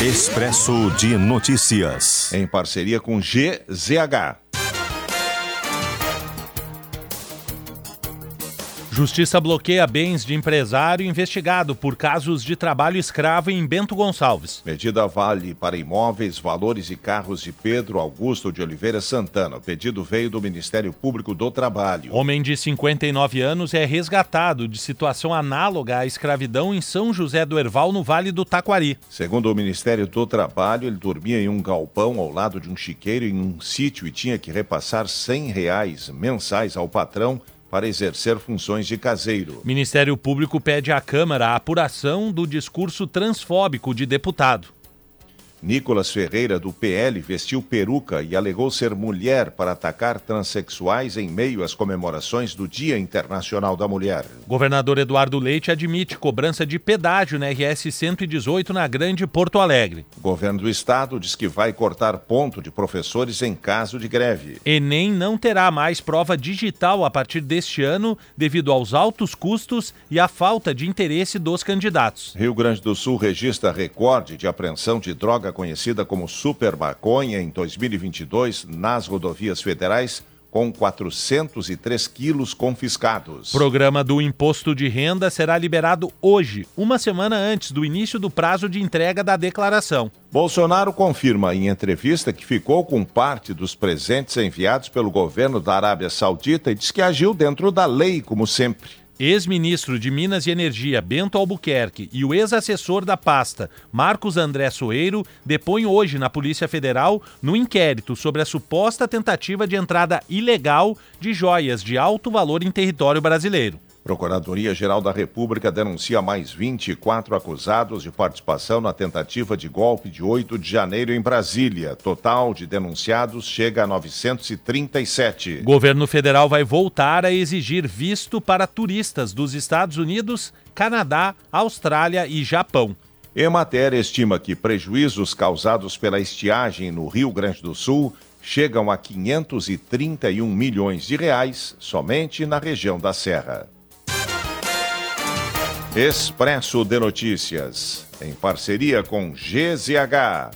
Expresso de Notícias. Em parceria com GZH. Justiça bloqueia bens de empresário investigado por casos de trabalho escravo em Bento Gonçalves. Medida vale para imóveis, valores e carros de Pedro Augusto de Oliveira Santana. O pedido veio do Ministério Público do Trabalho. Homem de 59 anos é resgatado de situação análoga à escravidão em São José do Herval, no Vale do Taquari. Segundo o Ministério do Trabalho, ele dormia em um galpão ao lado de um chiqueiro em um sítio e tinha que repassar 100 reais mensais ao patrão para exercer funções de caseiro. Ministério Público pede à Câmara a apuração do discurso transfóbico de deputado. Nicolas Ferreira, do PL, vestiu peruca e alegou ser mulher para atacar transexuais em meio às comemorações do Dia Internacional da Mulher. Governador Eduardo Leite admite cobrança de pedágio na RS 118 na Grande Porto Alegre. Governo do estado diz que vai cortar ponto de professores em caso de greve. Enem não terá mais prova digital a partir deste ano devido aos altos custos e à falta de interesse dos candidatos. Rio Grande do Sul registra recorde de apreensão de droga conhecida como super maconha em 2022 nas rodovias federais com 403 quilos confiscados. Programa do Imposto de Renda será liberado hoje, uma semana antes do início do prazo de entrega da declaração. Bolsonaro confirma em entrevista que ficou com parte dos presentes enviados pelo governo da Arábia Saudita e diz que agiu dentro da lei, como sempre. Ex-ministro de Minas e Energia Bento Albuquerque e o ex-assessor da pasta Marcos André Soeiro depõem hoje na Polícia Federal no inquérito sobre a suposta tentativa de entrada ilegal de joias de alto valor em território brasileiro. Procuradoria-Geral da República denuncia mais 24 acusados de participação na tentativa de golpe de 8 de janeiro em Brasília. Total de denunciados chega a 937. Governo federal vai voltar a exigir visto para turistas dos Estados Unidos, Canadá, Austrália e Japão. Emater estima que prejuízos causados pela estiagem no Rio Grande do Sul chegam a 531 milhões de reais somente na região da Serra. Expresso de Notícias, em parceria com GZH.